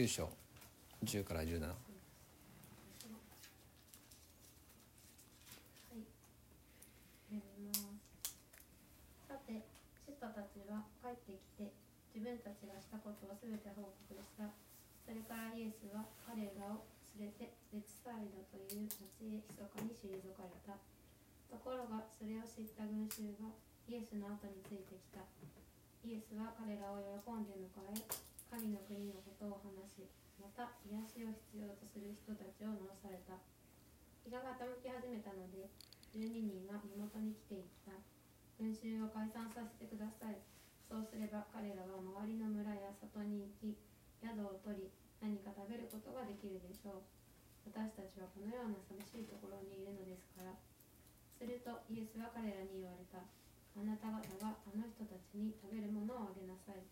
9章10から17はい。読みます。さて、使徒たちは帰ってきて、自分たちがしたことをすべて報告した。それからイエスは彼らを連れてベツサイドという町へ密かに退かれた。ところが、それを知った群衆がイエスの後についてきた。イエスは彼らを喜んで迎え、神の国のことを話し、また癒しを必要とする人たちを治された。日が傾き始めたので12人が身元に来ていった。群衆を解散させてください。そうすれば彼らは周りの村や里に行き宿を取り何か食べることができるでしょう。私たちはこのような寂しいところにいるのですから。するとイエスは彼らに言われた。あなた方があの人たちに食べるものをあげなさい。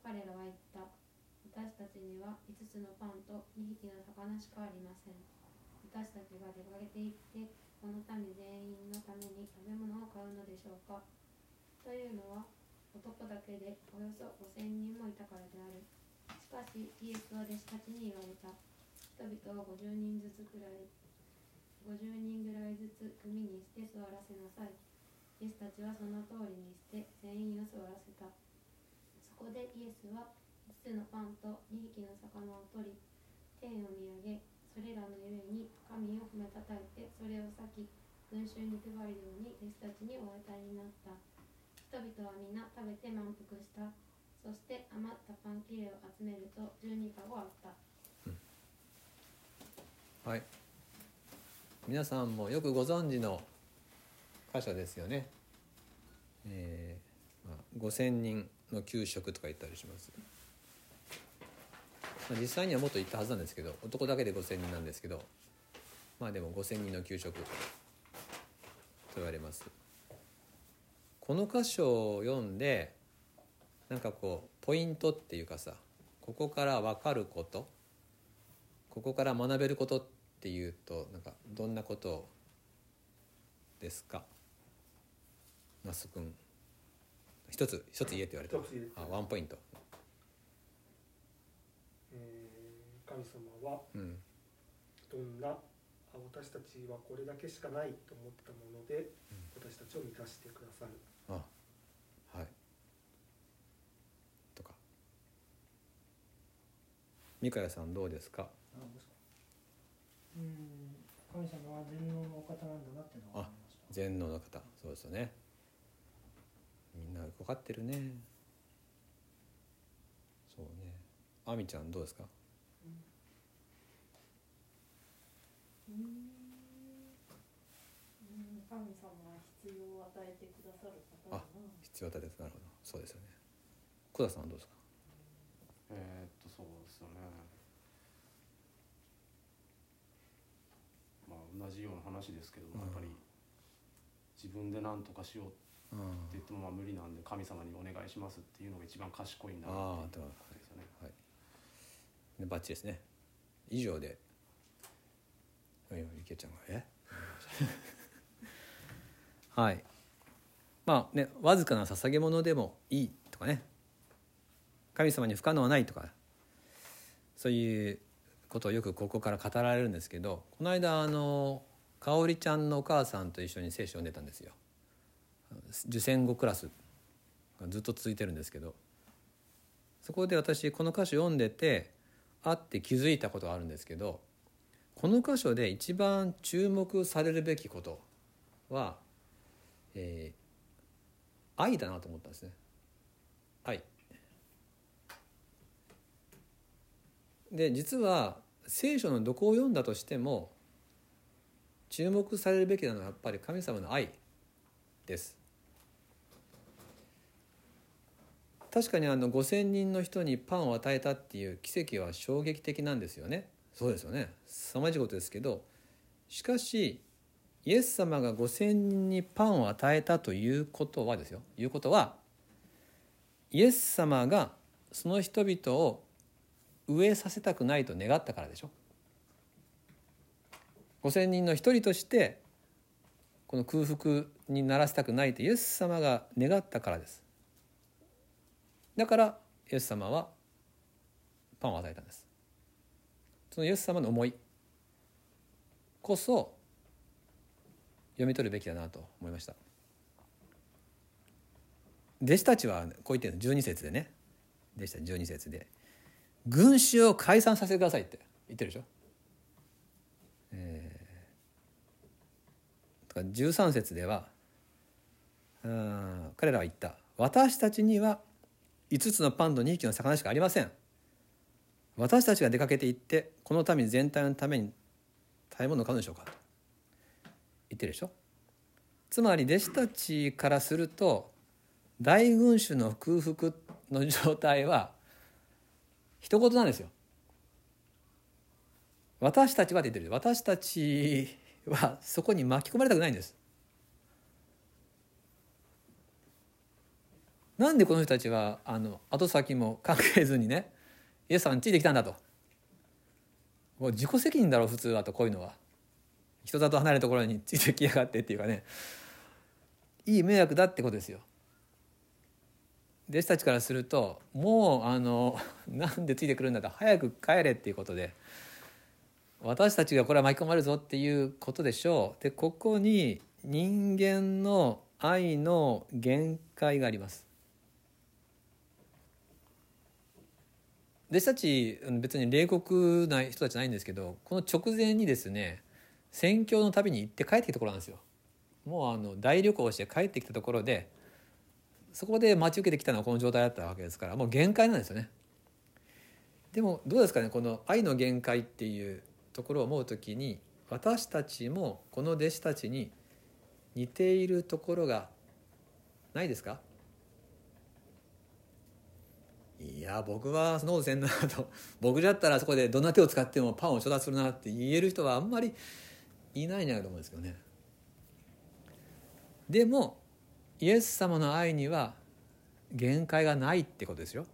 彼らは言った私たちには5つのパンと2匹の魚しかありません。私たちが出かけて行ってこの民全員のために食べ物を買うのでしょうか。というのは男だけでおよそ5000人もいたからである。しかしイエスは弟子たちに言われた。人々を50人ずつくらい50人ぐらいずつ組にして座らせなさい。イエスたちはその通りにして全員を座らせた。そこでイエスは5つのパンと2匹の魚を取り天を見上げそれらのゆえに神を褒めたたえてそれを裂き群衆に配るように弟子たちにお与えになった人々は皆食べて満腹したそして余ったパン切れを集めると12かごあった。はい。皆さんもよくご存知の箇所ですよね、えーまあ、5,000人。の給食とか言ったりします、まあ、実際にはもっと言ったはずなんですけど男だけで5,000人なんですけどまあでも5,000人の給食と言われます。この箇所を読んでなんかこうポイントっていうかさここから分かることここから学べることっていうとなんかどんなことですか？那須君。一つ一つ言えって言われた。あワンポイント。えー神様はうん。どんなあ私たちはこれだけしかないと思ったもので、私たちを満たしてくださる。あはい。とか。三河さんどうですか？うん神様は全能のお方なんだなっていうのが分かりました。全能の方。そうですよねみんな分かってるね。そうね。あみちゃんどうですか？うん。神様は必要を与えてくださる方だな。必要だですなるほど。そうですよね。小田さんはどうですかえーっとそうですよね。まあ同じような話ですけども、うん。やっぱり自分で何とかしようってうん言ってもまあ無理なんで神様にお願いしますっていうのが一番賢いんだなっていうことですよね。はい。でバッチリですね。以上で。池ちゃんがえ？はい。まあねわずかな捧げ物でもいいとかね。神様に不可能はないとか。そういうことをよくここから語られるんですけどこの間あの香織ちゃんのお母さんと一緒に聖書を読んでたんですよ受選後クラスがずっと続いてるんですけどそこで私この歌詞読んでてあって気づいたことがあるんですけどこの箇所で一番注目されるべきことは、えー愛だなと思ったんですね。愛。で実は聖書のどこを読んだとしても注目されるべきなのはやっぱり神様の愛です。確かにあの5,000人の人にパンを与えたっていう奇跡は衝撃的なんですよね。そうですよね。凄まじいことですけどしかしイエス様が5,000人にパンを与えたということはですよ。いうことはイエス様がその人々を飢えさせたくないと願ったからでしょ。5,000人の一人としてこの空腹にならせたくないとイエス様が願ったからですだからイエス様はパンを与えたんです。そのイエス様の思いこそ読み取るべきだなと思いました。弟子たちはこう言ってるの12節でね。弟子たち12節で「群衆を解散させてください」って言ってるでしょ。えー、とか13節では彼らは言った「私たちには5つのパンと2匹の魚しかありません」私たちが出かけて行ってこの民全体のために食べ物を買うのでしょうかと言ってるでしょ？つまり弟子たちからすると大群衆の空腹の状態は一言なんですよ。私たちはって言ってる私たちはそこに巻き込まれたくないんです。なんでこの人たちはあの後先も考えずにねイエス様についてきたんだと。もう自己責任だろう普通はとこういうのは。人里離れたところについてきやがってっていうかね。いい迷惑だってことですよ。弟子たちからするともうあのなんでついてくるんだと。早く帰れっていうことで。私たちがこれは巻き込まれるぞっていうことでしょう。でここに人間の愛の限界があります。弟子たち別に冷酷な人たちないんですけどこの直前にですね宣教の旅に行って帰ってきたところなんですよもうあの大旅行して帰ってきたところでそこで待ち受けてきたのはこの状態だったわけですからもう限界なんですよね。でもどうですかねこの愛の限界っていうところを思う時に私たちもこの弟子たちに似ているところがないですか？いや僕はそんなことせんなと僕だったらそこでどんな手を使ってもパンを調達するなって言える人はあんまりいないんじゃないかと思うんですけどね。でもイエス様の愛には限界がないってことですよ。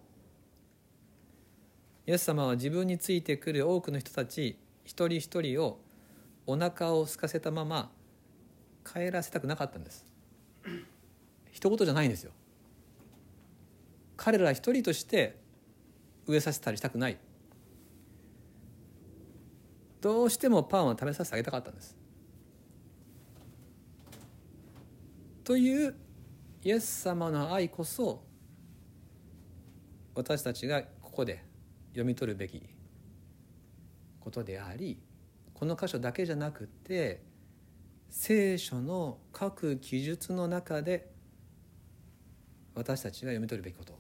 イエス様は自分についてくる多くの人たち一人一人をお腹を空かせたまま帰らせたくなかったんです一言じゃないんですよ彼ら一人として飢えさせたりしたくない。どうしてもパンを食べさせてあげたかったんです。というイエス様の愛こそ私たちがここで読み取るべきことでありこの箇所だけじゃなくて聖書の各記述の中で私たちが読み取るべきこと。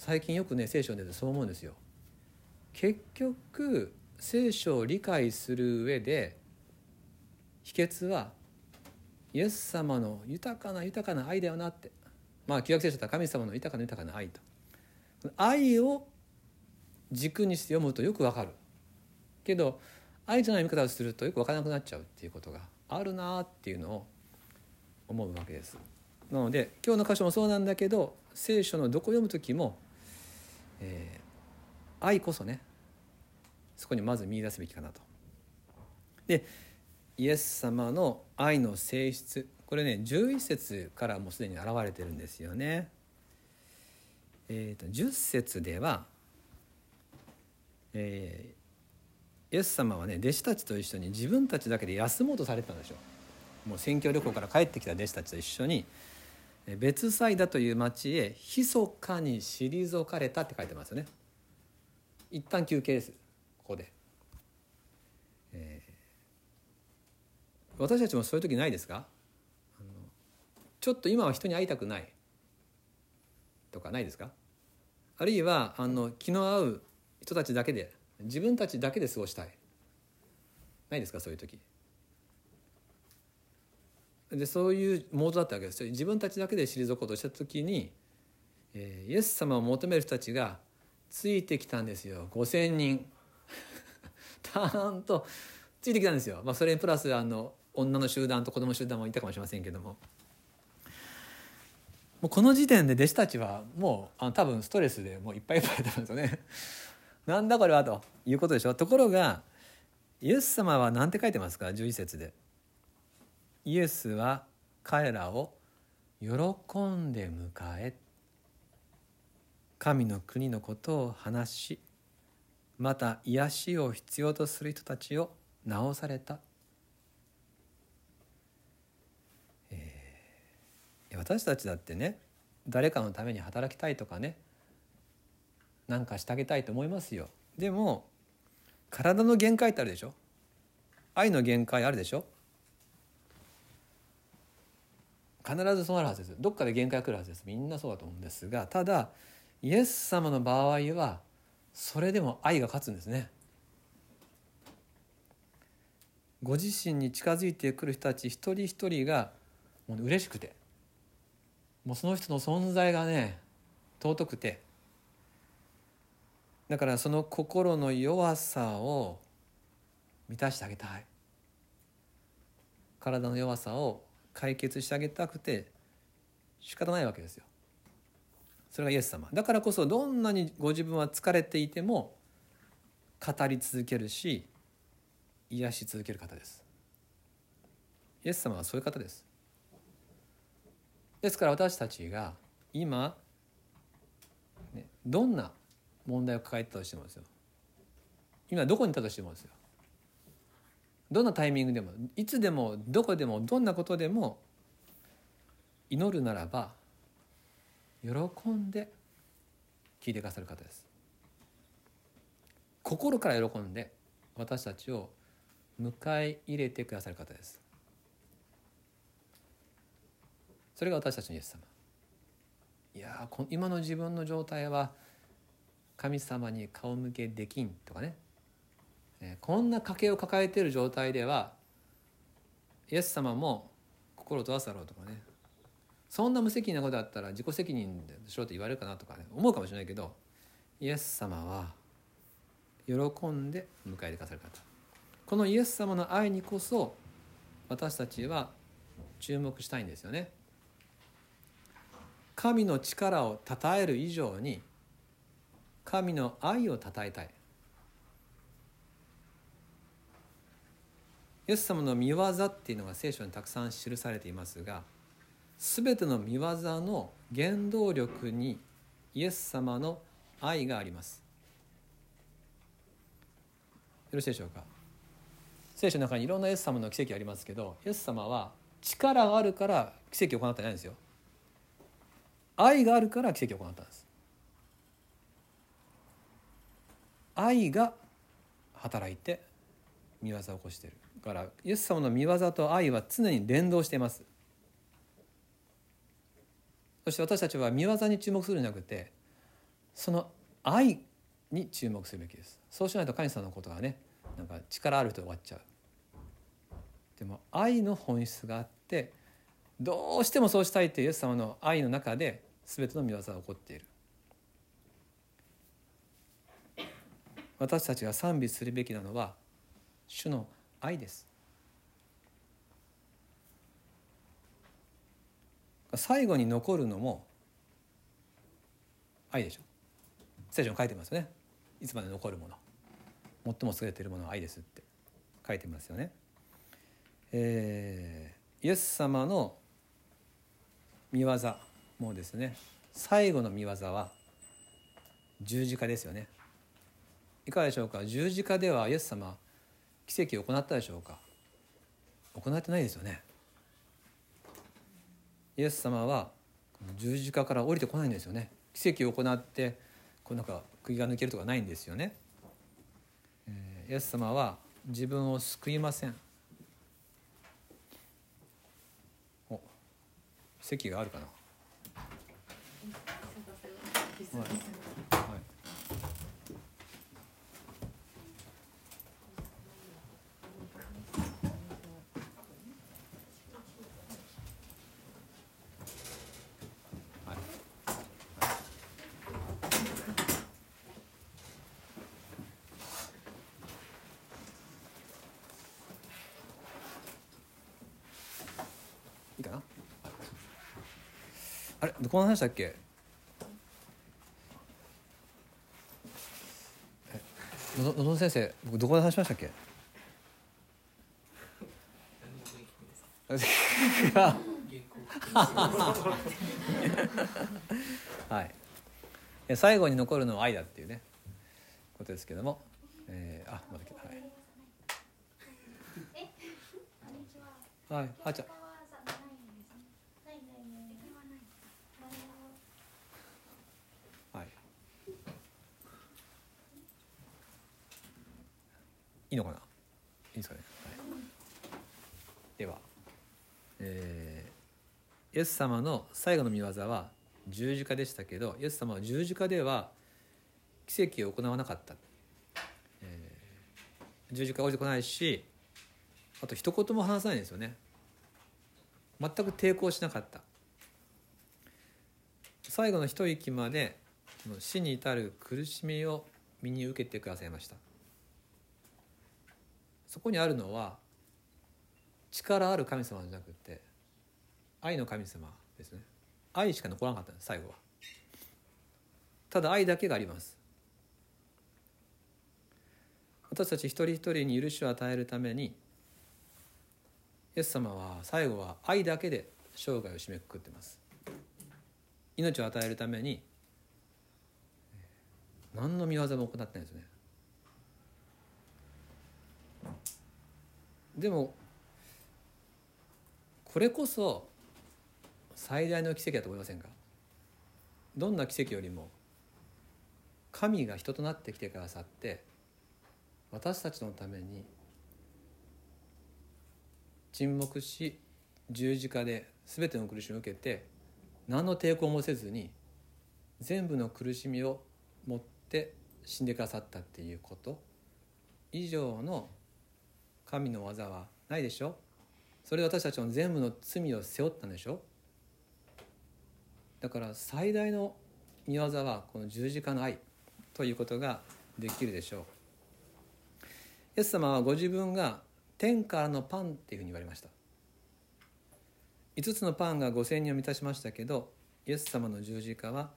最近よくね聖書でそう思うんですよ。結局聖書を理解する上で秘訣はイエス様の豊かな豊かな愛だよなって。まあ旧約聖書とは神様の豊かな豊かな愛と。愛を軸にして読むとよくわかる。けど愛じゃない見方をするとよく分からなくなっちゃうっていうことがあるなっていうのを思うわけです。なので今日の箇所もそうなんだけど聖書のどこ読む時も、えー、愛こそねそこにまず見出すべきかなと。でイエス様の愛の性質これね11節からもうすでに現れてるんですよね。えーと、10節では、えー、イエス様はね弟子たちと一緒に自分たちだけで休もうとされてたんでしょう。もう宣教旅行から帰ってきた弟子たちと一緒に別サイダという町へ密かに退かれたって書いてますよね。一旦休憩です。ここで。え私たちもそういう時ないですか？ちょっと今は人に会いたくない。とかないですか？あるいはあの気の合う人たちだけで自分たちだけで過ごしたい。ないですか？そういう時。でそういうモードだったわけですよ。自分たちだけで退こうとした時に、えー、イエス様を求める人たちがついてきたんですよ。5,000人。たーんとついてきたんですよ、まあ、それにプラスあの女の集団と子供集団もいたかもしれませんけども。もうこの時点で弟子たちはもうあの多分ストレスでもういっぱいいっぱいだったんですよね。なんだこれはということでしょ。うところがイエス様は何て書いてますか？11節で。イエスは彼らを喜んで迎え神の国のことを話しまた癒しを必要とする人たちを治された、えー私たちだってね誰かのために働きたいとかねなんかしてあげたいと思いますよ。でも体の限界ってあるでしょ？愛の限界あるでしょ？必ずそうなるはずです。どっかで限界が来るはずです。みんなそうだと思うんですがただイエス様の場合はそれでも愛が勝つんですね。ご自身に近づいてくる人たち一人一人がもう嬉しくてもうその人の存在がね尊くてだからその心の弱さを満たしてあげたい。体の弱さを解決してあげたくて仕方ないわけですよ。それがイエス様。だからこそどんなにご自分は疲れていても語り続けるし癒し続ける方です。イエス様はそういう方です。ですから私たちが今、ね、どんな問題を抱えてたとしてもですよ。今どこにいたとしてもですよ。どんなタイミングでもいつでもどこでもどんなことでも祈るならば喜んで聞いてくださる方です。心から喜んで私たちを迎え入れてくださる方です。それが私たちのイエス様。いやこ今の自分の状態は神様に顔向けできんとかね。こんな家計を抱えている状態ではイエス様も心を閉ざすだろうとかね。そんな無責任なことだったら自己責任でしろと言われるかなとかね思うかもしれないけどイエス様は喜んで迎えてくださる方このイエス様の愛にこそ私たちは注目したいんですよね。神の力を称える以上に神の愛を称えたい。イエス様の見業っていうのが聖書にたくさん記されていますが全ての見業の原動力にイエス様の愛があります。よろしいでしょうか？聖書の中にいろんなイエス様の奇跡ありますけどイエス様は力があるから奇跡を行ってないんですよ。愛があるから奇跡を行ったんです。愛が働いて見業を起こしている。からイエス様の見業と愛は常に連動しています。そして私たちは見業に注目するんじゃなくてその愛に注目するべきです。そうしないと神様のことがねなんか力ある人で終わっちゃう。でも愛の本質があってどうしてもそうしたいというイエス様の愛の中で全ての見業が起こっている。私たちが賛美するべきなのは主の愛です。最後に残るのも愛でしょ。聖書に書いてますよね。いつまで残るもの。最も優れているものは愛ですって書いてますよね、えー、イエス様の見業もですね。最後の見業は十字架ですよね。いかがでしょうか。十字架ではイエス様奇跡を行ったでしょうか？行ってないですよね。イエス様は十字架から降りてこないんですよね。奇跡を行ってこうなんか釘が抜けるとかないんですよね、えーイエス様は自分を救いません。お席があるかな。はいはいいいかなあれどこの話だっけ？えののぞみ先生僕どこで話しましたっけ？はい。え最後に残るのは愛だっていうね。ことですけども。えー、あまだ来た。はい。は。い。あちゃんはさないですねないないないないはないはいいいのかな？いいですかね、はい、ではえーイエス様の最後の見業は十字架でしたけどイエス様は十字架では奇跡を行わなかった、えー十字架を置いてこないしあと一言も話さないんですよね。全く抵抗しなかった。最後の一息まで死に至る苦しみを身に受けてくださいました。そこにあるのは力ある神様じゃなくて愛の神様ですね。愛しか残らなかったんです最後は。ただ愛だけがあります。私たち一人一人に許しを与えるためにイエス様は最後は愛だけで生涯を締めくくってます。命を与えるために何の見業も行ってないですね。でもこれこそ最大の奇跡だと思いませんか？どんな奇跡よりも神が人となってきてくださって私たちのために沈黙し十字架で全ての苦しみを受けて何の抵抗もせずに全部の苦しみを持って死んでくださったっていうこと。以上の神の技はないでしょ？それで私たちの全部の罪を背負ったんでしょ？だから最大の見業はこの十字架の愛ということができるでしょう。イエス様はご自分が天からのパンっていうふうに言われました。5つのパンが5,000人を満たしましたけどイエス様の十字架は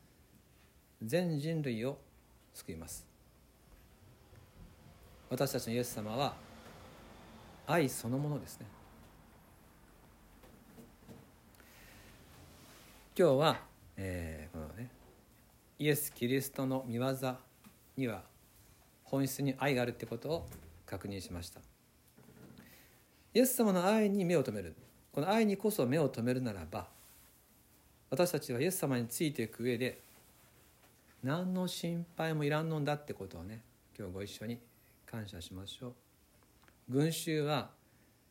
全人類を救います。私たちのイエス様は愛そのものですね。今日は、えーこのねイエス・キリストの御業には本質に愛があるってことを確認しました。イエス様の愛に目を留める。この愛にこそ目を留めるならば私たちはイエス様についていく上で何の心配もいらんのんだってことをね今日ご一緒に感謝しましょう。群衆は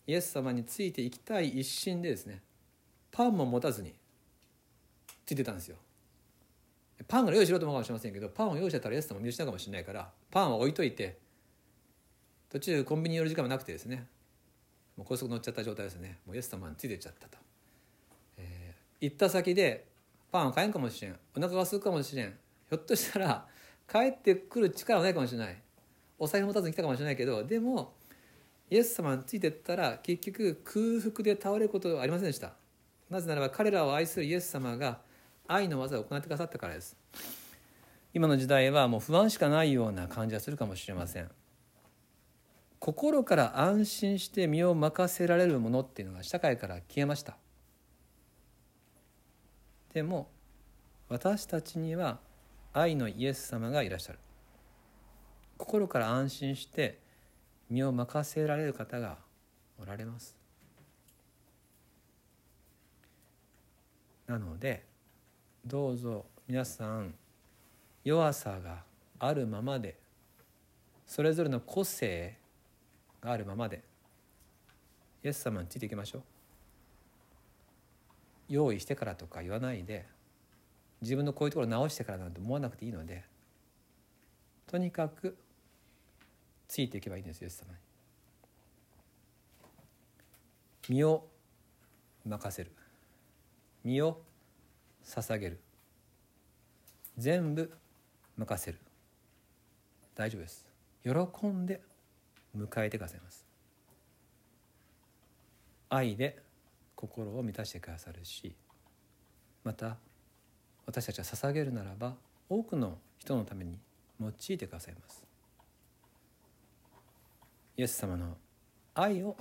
イエス様についていきたい一心でですねパンも持たずについてたんですよ。パンが用意しろと思うかもしれませんけどパンを用意してたらイエス様見失うかもしれないからパンは置いといて途中コンビニ寄る時間もなくてですねもう高速乗っちゃった状態ですね。もうイエス様についてっちゃったと、えー行った先でパンを買えんかもしれん。お腹が空くかもしれん。ひょっとしたら帰ってくる力はないかもしれない。お財布持たずに来たかもしれないけどでもイエス様についていったら結局空腹で倒れることはありませんでした。なぜならば彼らを愛するイエス様が愛の技を行ってくださったからです。今の時代はもう不安しかないような感じがするかもしれません。心から安心して身を任せられるものっていうのが社会から消えました。でも私たちには愛のイエス様がいらっしゃる。心から安心して身を任せられる方がおられます。なのでどうぞ皆さん弱さがあるままでそれぞれの個性があるままでイエス様についていきましょう。用意してからとか言わないで自分のこういうところ直してからなんて思わなくていいのでとにかくついていけばいいんですイエス様に。身を任せる。身を捧げる。全部任せる。大丈夫です。喜んで迎えてくださいます。愛で心を満たしてくださるしまた私たちは捧げるならば多くの人のために用いてくださいます。イエス様の愛を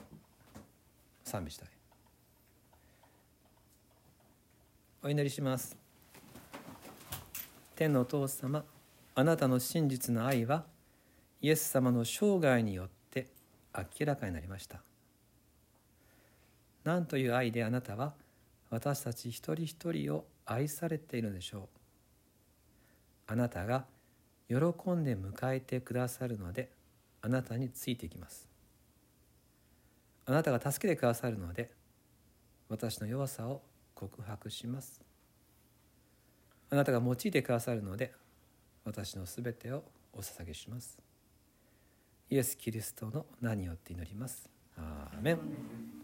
賛美したい。お祈りします。天のお父様あなたの真実の愛はイエス様の生涯によって明らかになりました。何という愛であなたは私たち一人一人を愛されているのでしょう。あなたが喜んで迎えてくださるのであなたについていきます。あなたが助けてくださるので私の弱さを告白します。あなたが用いてくださるので私のすべてをお捧げします。イエス・キリストの名によって祈ります。アーメン。